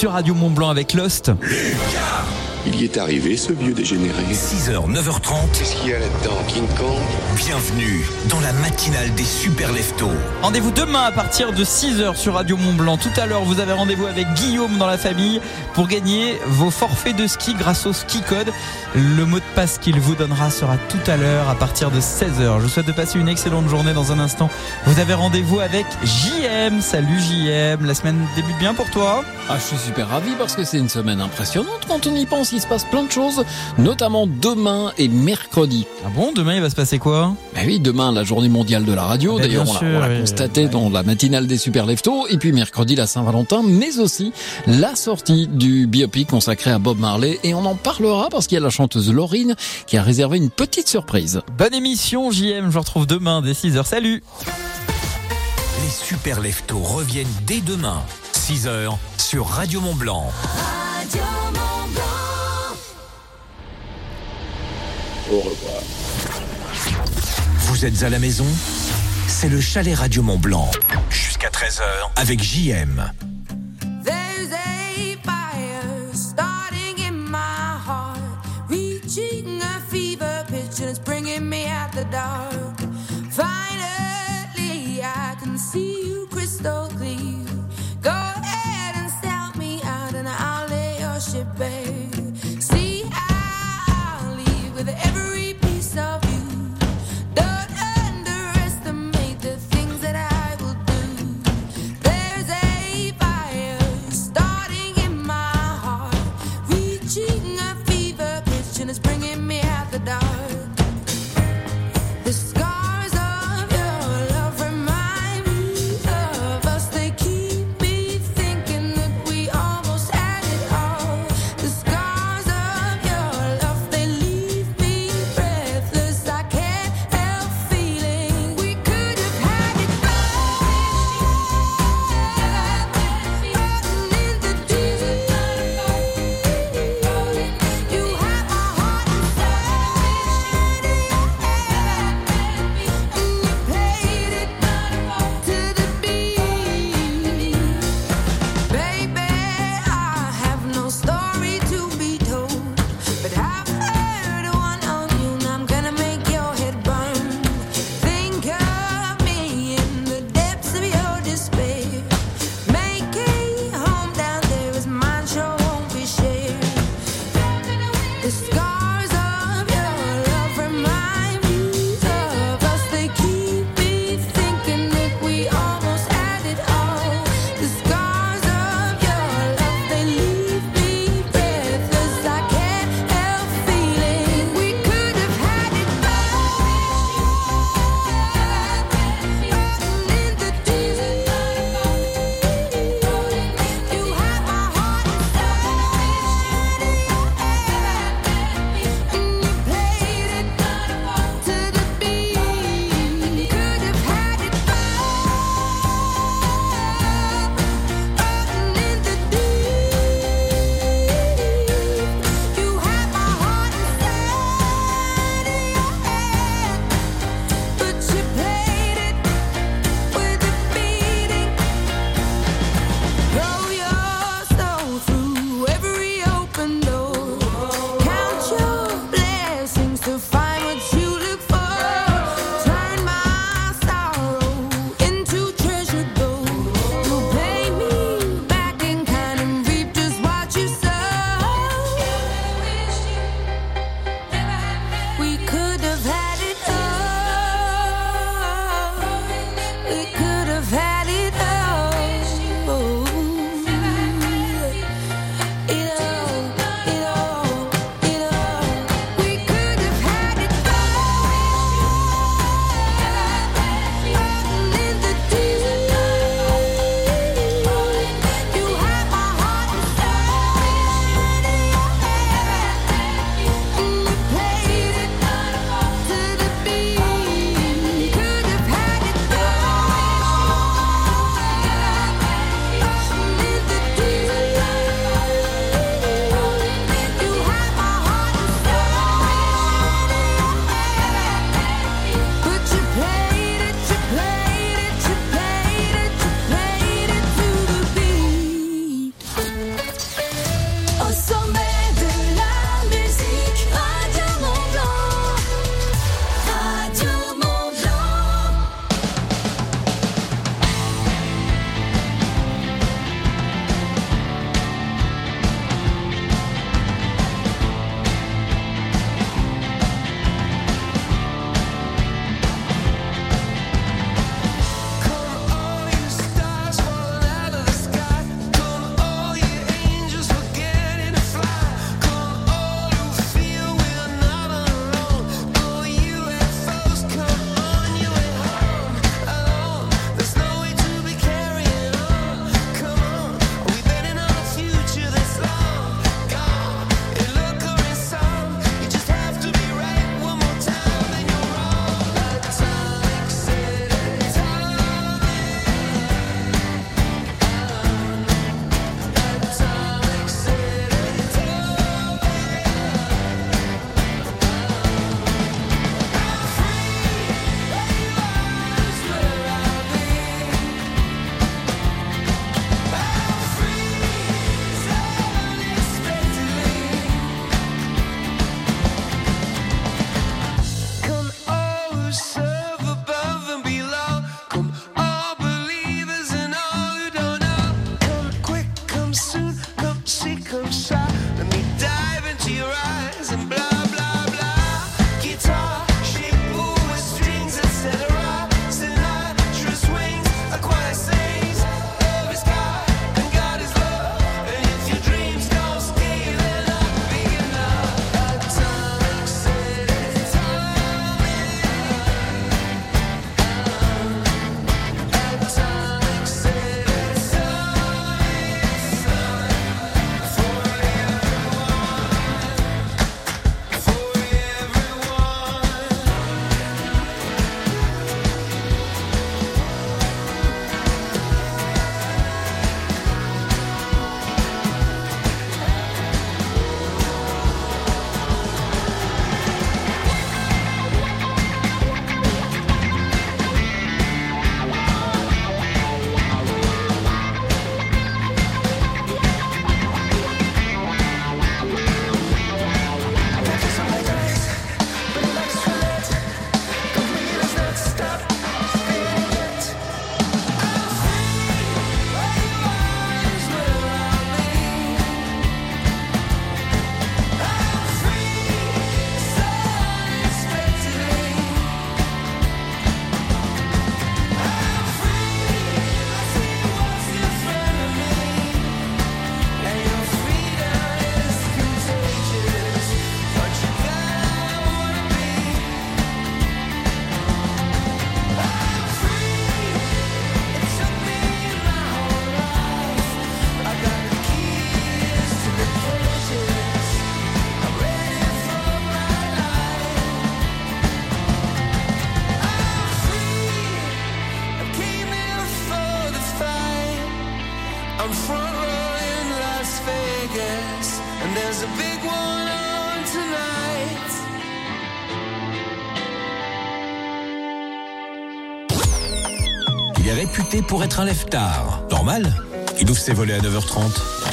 sur Radio Mont Blanc avec Lost. Il y est arrivé, ce vieux dégénéré. 6h, 9h30. Qu'est-ce qu'il y a là-dedans, King Kong? Bienvenue dans la matinale des super leftos. Rendez-vous demain à partir de 6h sur Radio Mont Blanc. Tout à l'heure, vous avez rendez-vous avec Guillaume dans la famille pour gagner vos forfaits de ski grâce au ski code. Le mot de passe qu'il vous donnera sera tout à l'heure à partir de 16h. Je vous souhaite de passer une excellente journée dans un instant. Vous avez rendez-vous avec JM. Salut JM. La semaine débute bien pour toi Ah, je suis super ravi parce que c'est une semaine impressionnante quand on y pense. Il se passe plein de choses, notamment demain et mercredi. Ah bon Demain, il va se passer quoi? Ben oui, demain, la journée mondiale de la radio. Ah ben, D'ailleurs, on l'a- oui, constaté dans la matinale des super leftos. Et puis mercredi, la Saint-Valentin, mais aussi la sortie du biopic consacré à Bob Marley. Et on en parlera parce qu'il y a la chanteuse Laurine qui a réservé une petite surprise. Bonne émission JM. Je vous retrouve demain dès 6h. Salut Les super leftos reviennent dès demain, 6h, sur Radio Mont Blanc. Au revoir. Vous êtes à la maison? C'est le chalet Radio Mont Blanc. Jusqu'à 13h avec JM. There's a fire starting in my heart, reaching a fever pitch, and it's bringing me out the dark. Est réputé pour être un lève-tard. Normal Il ouvre ses volets à 9h30.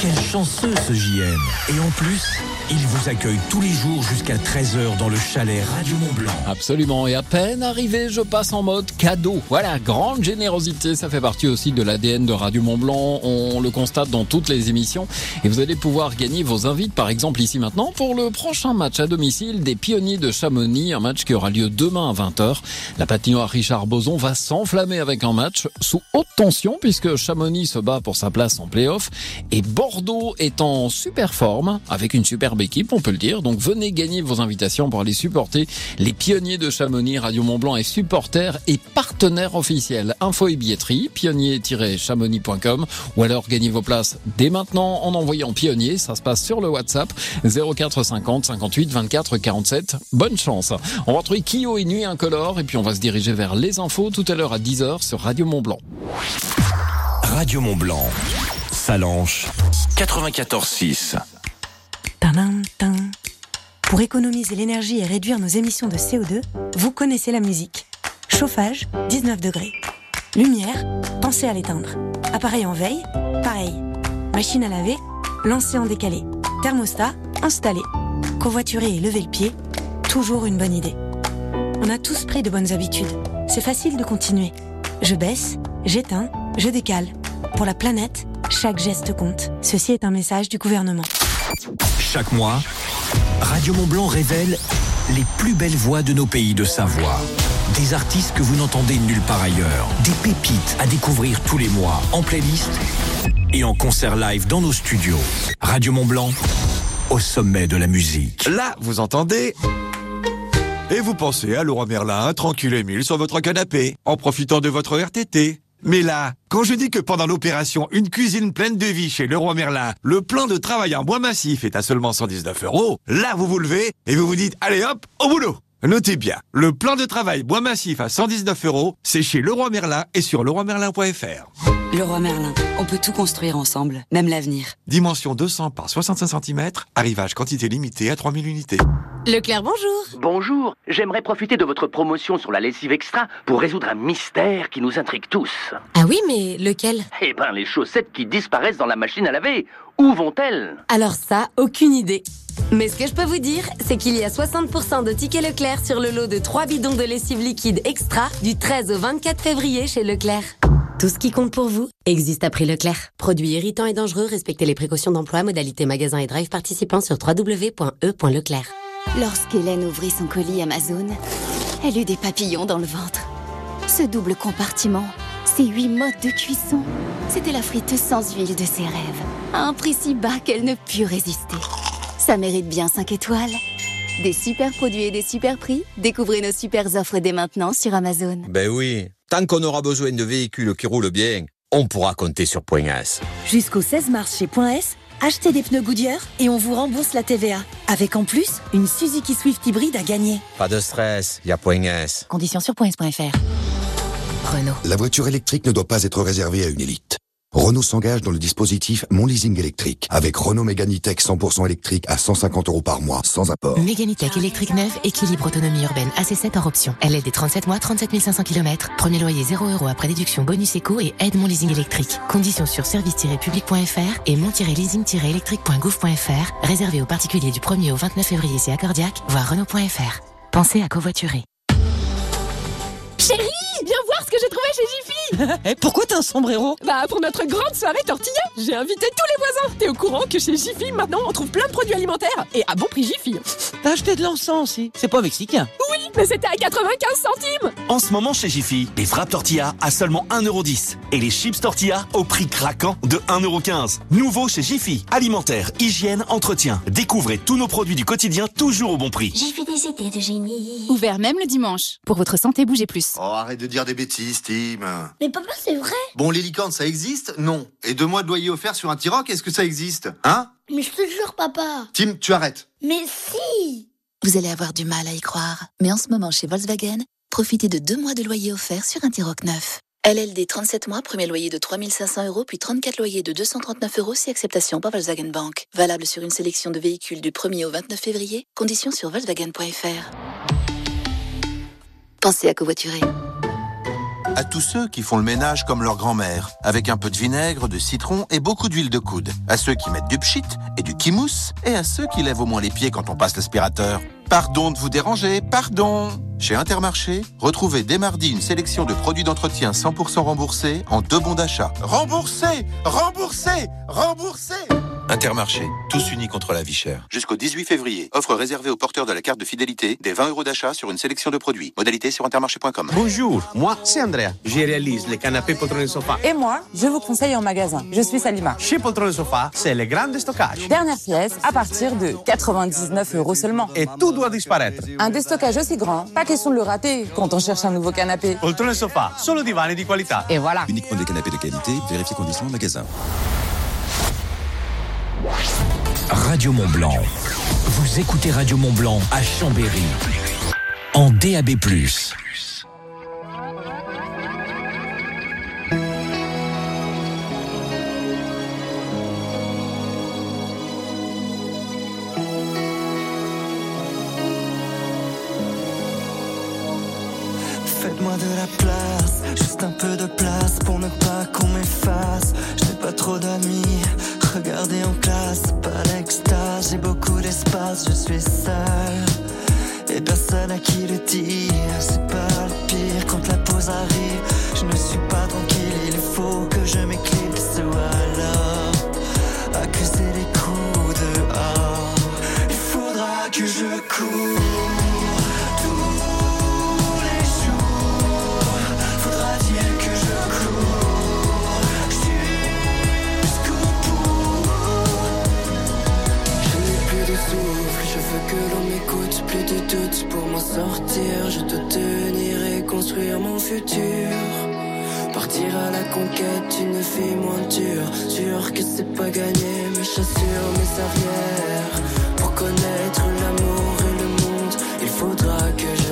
Quel chanceux ce JM Et en plus, il vous accueille tous les jours jusqu'à 13h dans le chalet Radio Mont Blanc. Absolument. Et à peine arrivé, je passe en mode cadeau. Voilà, grande générosité. Ça fait partie aussi de l'ADN de Radio Mont Blanc. On le constate dans toutes les émissions. Et vous allez pouvoir gagner vos invites, par exemple, ici maintenant, pour le prochain match à domicile des pionniers de Chamonix. Un match qui aura lieu demain à 20h. La patinoire Richard Boson va s'enflammer avec un match sous haute tension puisque Chamonix se bat pour sa place en playoff. Et Bordeaux est en super forme avec une superbe équipe, on peut le dire. Donc venez gagner vos invitations pour aller supporter les pionniers de Chamonix. Radio Mont Blanc est supporter et partenaire officiel. Info et billetterie, pionnier-chamonix.com ou alors gagnez vos places dès maintenant en envoyant pionnier. Ça se passe sur le WhatsApp 0450 58 24 47. Bonne chance. On va retrouver Kyo et Nuit Incolore et puis on va se diriger vers les infos tout à l'heure à 10h sur Radio Mont Blanc. Radio Mont Blanc. Salanche 94.6. Tadam, tan. Pour économiser l'énergie et réduire nos émissions de CO2, vous connaissez la musique. Chauffage, 19 degrés. Lumière, pensez à l'éteindre. Appareil en veille, pareil. Machine à laver, lancez en décalé. Thermostat, installé. Covoiturer et lever le pied, toujours une bonne idée. On a tous pris de bonnes habitudes. C'est facile de continuer. Je baisse, j'éteins, je décale. Pour la planète, chaque geste compte. Ceci est un message du gouvernement. Chaque mois, Radio Mont Blanc révèle les plus belles voix de nos pays de Savoie. Des artistes que vous n'entendez nulle part ailleurs. Des pépites à découvrir tous les mois en playlist et en concert live dans nos studios. Radio Mont Blanc, au sommet de la musique. Là, vous entendez Et vous pensez à Laurent Merlin, tranquille et mille sur votre canapé, en profitant de votre RTT. Mais là, quand je dis que pendant l'opération Une cuisine pleine de vie chez Leroy Merlin, le plan de travail en bois massif est à seulement 119 euros, là vous vous levez et vous vous dites allez hop, au boulot Notez bien, le plan de travail bois massif à 119 euros, c'est chez Leroy Merlin et sur leroymerlin.fr. Leroy Merlin, on peut tout construire ensemble, même l'avenir. Dimension 200 par 65 cm, arrivage quantité limitée à 3000 unités. Leclerc, bonjour. Bonjour. J'aimerais profiter de votre promotion sur la lessive extra pour résoudre un mystère qui nous intrigue tous. Ah oui, mais lequel? Eh ben, les chaussettes qui disparaissent dans la machine à laver. Où vont-elles? Alors ça, aucune idée. Mais ce que je peux vous dire, c'est qu'il y a 60% de tickets Leclerc sur le lot de 3 bidons de lessive liquide extra du 13 au 24 février chez Leclerc. Tout ce qui compte pour vous existe à prix Leclerc. Produits irritants et dangereux, respectez les précautions d'emploi, modalité magasin et drive participants sur www.e.leclerc. Lorsqu'Hélène ouvrit son colis Amazon, elle eut des papillons dans le ventre. Ce double compartiment, ces huit modes de cuisson, c'était la friteuse sans huile de ses rêves, à un prix si bas qu'elle ne put résister. Ça mérite bien 5 étoiles. Des super produits et des super prix, découvrez nos super offres dès maintenant sur Amazon. Ben oui, tant qu'on aura besoin de véhicules qui roulent bien, on pourra compter sur Point S. Jusqu'au 16 mars chez Point S, achetez des pneus Goodyear et on vous rembourse la TVA. Avec en plus, une Suzuki Swift hybride à gagner. Pas de stress, y a Point S. Conditions sur points.fr. Renault. La voiture électrique ne doit pas être réservée à une élite. Renault s'engage dans le dispositif Mon Leasing électrique avec Renault Mégane E-Tech 100% électrique à 150 euros par mois sans apport. Mégane E-Tech électrique neuve, équilibre autonomie urbaine, AC7 hors option. LLD 37 mois, 37 500 km. Premier loyer 0 euros après déduction bonus éco et aide mon leasing électrique. Conditions sur service-public.fr et mon-leasing-électrique.gouv.fr. Réservé aux particuliers du 1er au 29 février c'est accordiaque, voir Renault.fr. Pensez à covoiturer. Chérie, viens voir ce que j'ai trouvé chez Jiffy Et pourquoi t'as un sombrero? Bah pour notre grande soirée tortilla, j'ai invité tous les voisins. T'es au courant que chez Jiffy maintenant on trouve plein de produits alimentaires et à bon prix Jiffy. T'as acheté de l'encens aussi. C'est pas mexicain. Oui, mais c'était à 95 centimes. En ce moment chez Jiffy, les frappes tortilla à seulement 1,10€ et les chips tortilla au prix craquant de 1,15€. Nouveau chez Jiffy, alimentaire, hygiène, entretien. Découvrez tous nos produits du quotidien toujours au bon prix. J'ai fait des idées de génie. Ouvert même le dimanche. Pour votre santé, bougez plus. Oh, arrête de dire des bêtises, Tim. Mais papa, c'est vrai Bon, les licornes, ça existe? Non. Et deux mois de loyer offert sur un T-Roc, est-ce que ça existe? Hein? Mais je te jure, papa Tim, tu arrêtes. Mais si Vous allez avoir du mal à y croire, mais en ce moment chez Volkswagen, profitez de deux mois de loyer offert sur un T-Roc neuf. LLD 37 mois, premier loyer de 3500 euros, puis 34 loyers de 239 euros si acceptation par Volkswagen Bank. Valable sur une sélection de véhicules du 1er au 29 février. Conditions sur Volkswagen.fr. Pensez à covoiturer. À tous ceux qui font le ménage comme leur grand-mère, avec un peu de vinaigre, de citron et beaucoup d'huile de coude. À ceux qui mettent du pchit et du kimousse. Et à ceux qui lèvent au moins les pieds quand on passe l'aspirateur. Pardon de vous déranger, pardon Chez Intermarché, retrouvez dès mardi une sélection de produits d'entretien 100% remboursés en deux bons d'achat. Remboursés Remboursés Remboursés Intermarché, tous unis contre la vie chère. Jusqu'au 18 février, offre réservée aux porteurs de la carte de fidélité des 20 euros d'achat sur une sélection de produits. Modalité sur intermarché.com. Bonjour, moi c'est Andrea. Je réalise les canapés poltron et sofa. Et moi, je vous conseille en magasin. Je suis Salima. Chez Poltron et Sofa, c'est le grand stockage. Dernière pièce à partir de 99 euros seulement. Et tout doit disparaître. Un déstockage aussi grand, pas question de le rater quand on cherche un nouveau canapé. Poltron et Sofa, solo divani di qualità. Et voilà. Uniquement des canapés de qualité, vérifiez conditions en magasin. Radio Mont Blanc. Vous écoutez Radio Mont Blanc à Chambéry. En DAB+. De la place, juste un peu de place pour ne pas qu'on m'efface. Je n'ai pas trop d'amis, regardez en classe, pas l'extase, j'ai beaucoup d'espace, je suis seul. Et personne à qui le dire, doutes pour m'en sortir. Je dois tenir et construire mon futur. Partir à la conquête d'une vie moins dure. Sûr que c'est pas gagné, mes chassures, mes arrières. Pour connaître l'amour et le monde, il faudra que je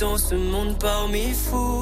dans ce monde parmi fous.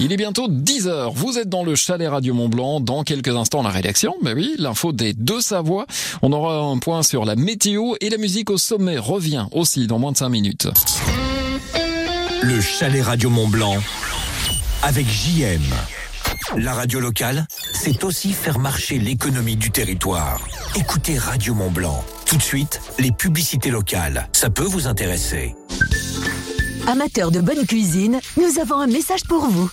Il est bientôt 10h. Vous êtes dans le chalet Radio Mont Blanc. Dans quelques instants, la rédaction. Mais oui, l'info des deux Savoie. On aura un point sur la météo et la musique au sommet revient aussi dans moins de 5 minutes. Le chalet Radio Mont Blanc avec JM. La radio locale, c'est aussi faire marcher l'économie du territoire. Écoutez Radio Mont Blanc. Tout de suite, les publicités locales. Ça peut vous intéresser. Amateurs de bonne cuisine, nous avons un message pour vous.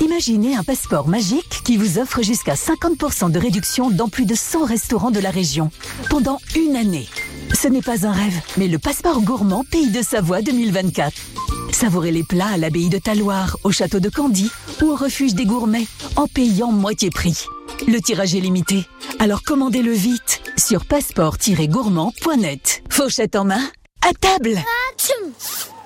Imaginez un passeport magique qui vous offre jusqu'à 50% de réduction dans plus de 100 restaurants de la région pendant une année. Ce n'est pas un rêve, mais le passeport gourmand Pays de Savoie 2024. Savourez les plats à l'abbaye de Taloir, au château de Candy ou au refuge des gourmets en payant moitié prix. Le tirage est limité, alors commandez-le vite sur passeport-gourmand.net. Fauchette en main, à table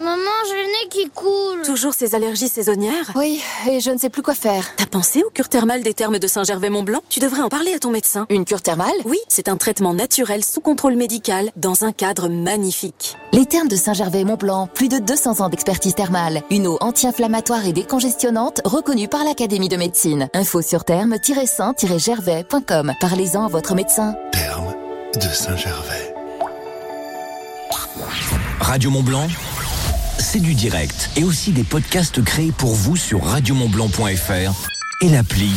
Maman, j'ai le nez qui coule. Toujours ces allergies saisonnières Oui, et je ne sais plus quoi faire. T'as pensé aux cures thermales des thermes de Saint-Gervais-Mont-Blanc? Tu devrais en parler à ton médecin. Une cure thermale? Oui, c'est un traitement naturel sous contrôle médical dans un cadre magnifique. Les thermes de Saint-Gervais-Mont-Blanc, plus de 200 ans d'expertise thermale. Une eau anti-inflammatoire et décongestionnante reconnue par l'Académie de médecine. Info sur therme-saint-gervais.com. Parlez-en à votre médecin. Terme de Saint-Gervais. Radio Mont Blanc, c'est du direct et aussi des podcasts créés pour vous sur radiomontblanc.fr et l'appli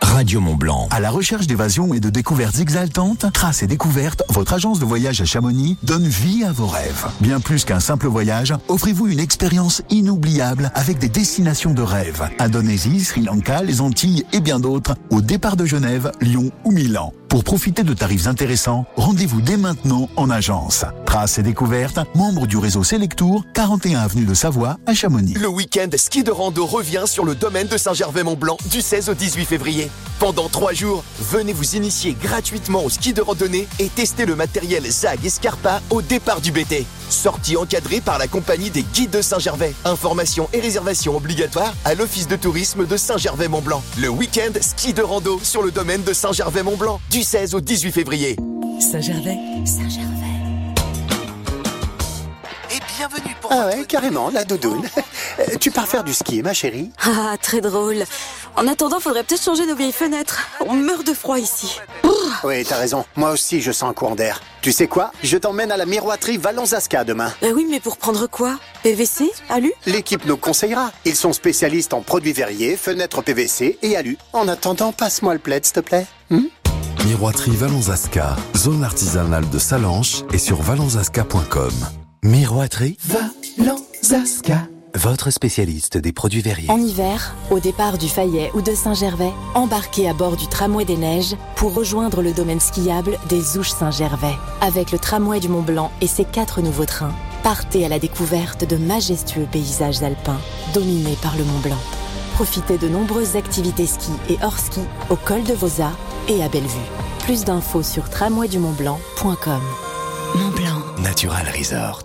Radio Mont Blanc. À la recherche d'évasion et de découvertes exaltantes, Traces et Découvertes, votre agence de voyage à Chamonix donne vie à vos rêves. Bien plus qu'un simple voyage, offrez-vous une expérience inoubliable avec des destinations de rêve. Indonésie, Sri Lanka, les Antilles et bien d'autres, au départ de Genève, Lyon ou Milan. Pour profiter de tarifs intéressants, rendez-vous dès maintenant en agence. Traces et découvertes, membre du réseau Selectour, 41 avenue de Savoie à Chamonix. Le week-end ski de rando revient sur le domaine de Saint-Gervais-Mont-Blanc du 16 au 18 février. Pendant trois jours, venez vous initier gratuitement au ski de randonnée et tester le matériel ZAG et Scarpa au départ du BT. Sortie encadrée par la compagnie des guides de Saint-Gervais. Informations et réservations obligatoires à l'office de tourisme de Saint-Gervais-Mont-Blanc. Le week-end ski de rando sur le domaine de Saint-Gervais-Mont-Blanc du 16 au 18 février. Saint-Gervais Saint-Gervais. Et bienvenue pour Ah ouais, carrément, la doudoune. Euh, tu pars faire du ski, ma chérie Ah, très drôle. En attendant, faudrait peut-être changer nos vieilles fenêtres. On meurt de froid ici. Oui, t'as raison. Moi aussi, je sens un courant d'air. Tu sais quoi? Je t'emmène à la miroiterie Valonzasca demain. Bah oui, mais pour prendre quoi? PVC Alu? L'équipe nous conseillera. Ils sont spécialistes en produits verriers, fenêtres PVC et alu. En attendant, passe-moi le plaid, s'il te plaît. Hmm? Miroiterie Valonzasca, zone artisanale de Salanches et sur valonzasca.com. Miroiterie Valonzasca. Votre spécialiste des produits verriers. En hiver, au départ du Fayet ou de Saint-Gervais, embarquez à bord du tramway des neiges pour rejoindre le domaine skiable des Ouches Saint-Gervais. Avec le tramway du Mont Blanc et ses quatre nouveaux trains, partez à la découverte de majestueux paysages alpins dominés par le Mont Blanc. Profitez de nombreuses activités ski et hors ski au col de Vosa et à Bellevue. Plus d'infos sur tramwaydumontblanc.com. Mont Blanc. Natural Resort.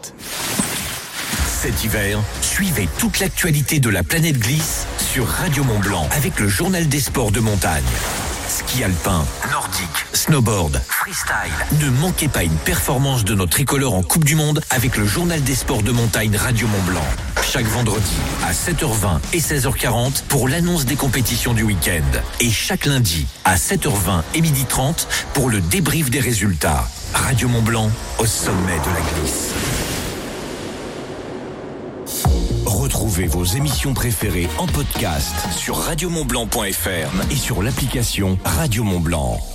Cet hiver, suivez toute l'actualité de la planète glisse sur Radio Mont Blanc avec le journal des sports de montagne. Ski alpin, nordique, snowboard, freestyle. Ne manquez pas une performance de nos tricolores en Coupe du Monde avec le journal des sports de montagne Radio Mont Blanc. Chaque vendredi à 7h20 et 16h40 pour l'annonce des compétitions du week-end. Et chaque lundi à 7h20 et 12h30 pour le débrief des résultats. Radio Mont Blanc au sommet de la glisse. Retrouvez vos émissions préférées en podcast sur radiomontblanc.fr et sur l'application Radio Mont Blanc.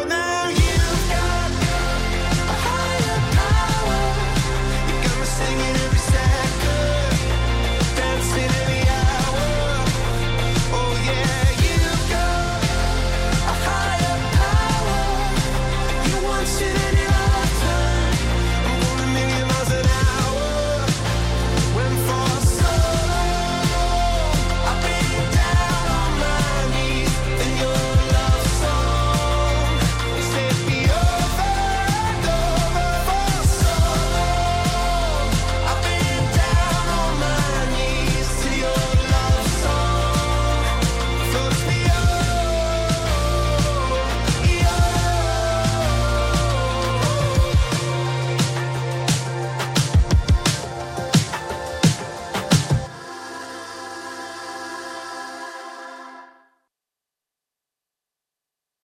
now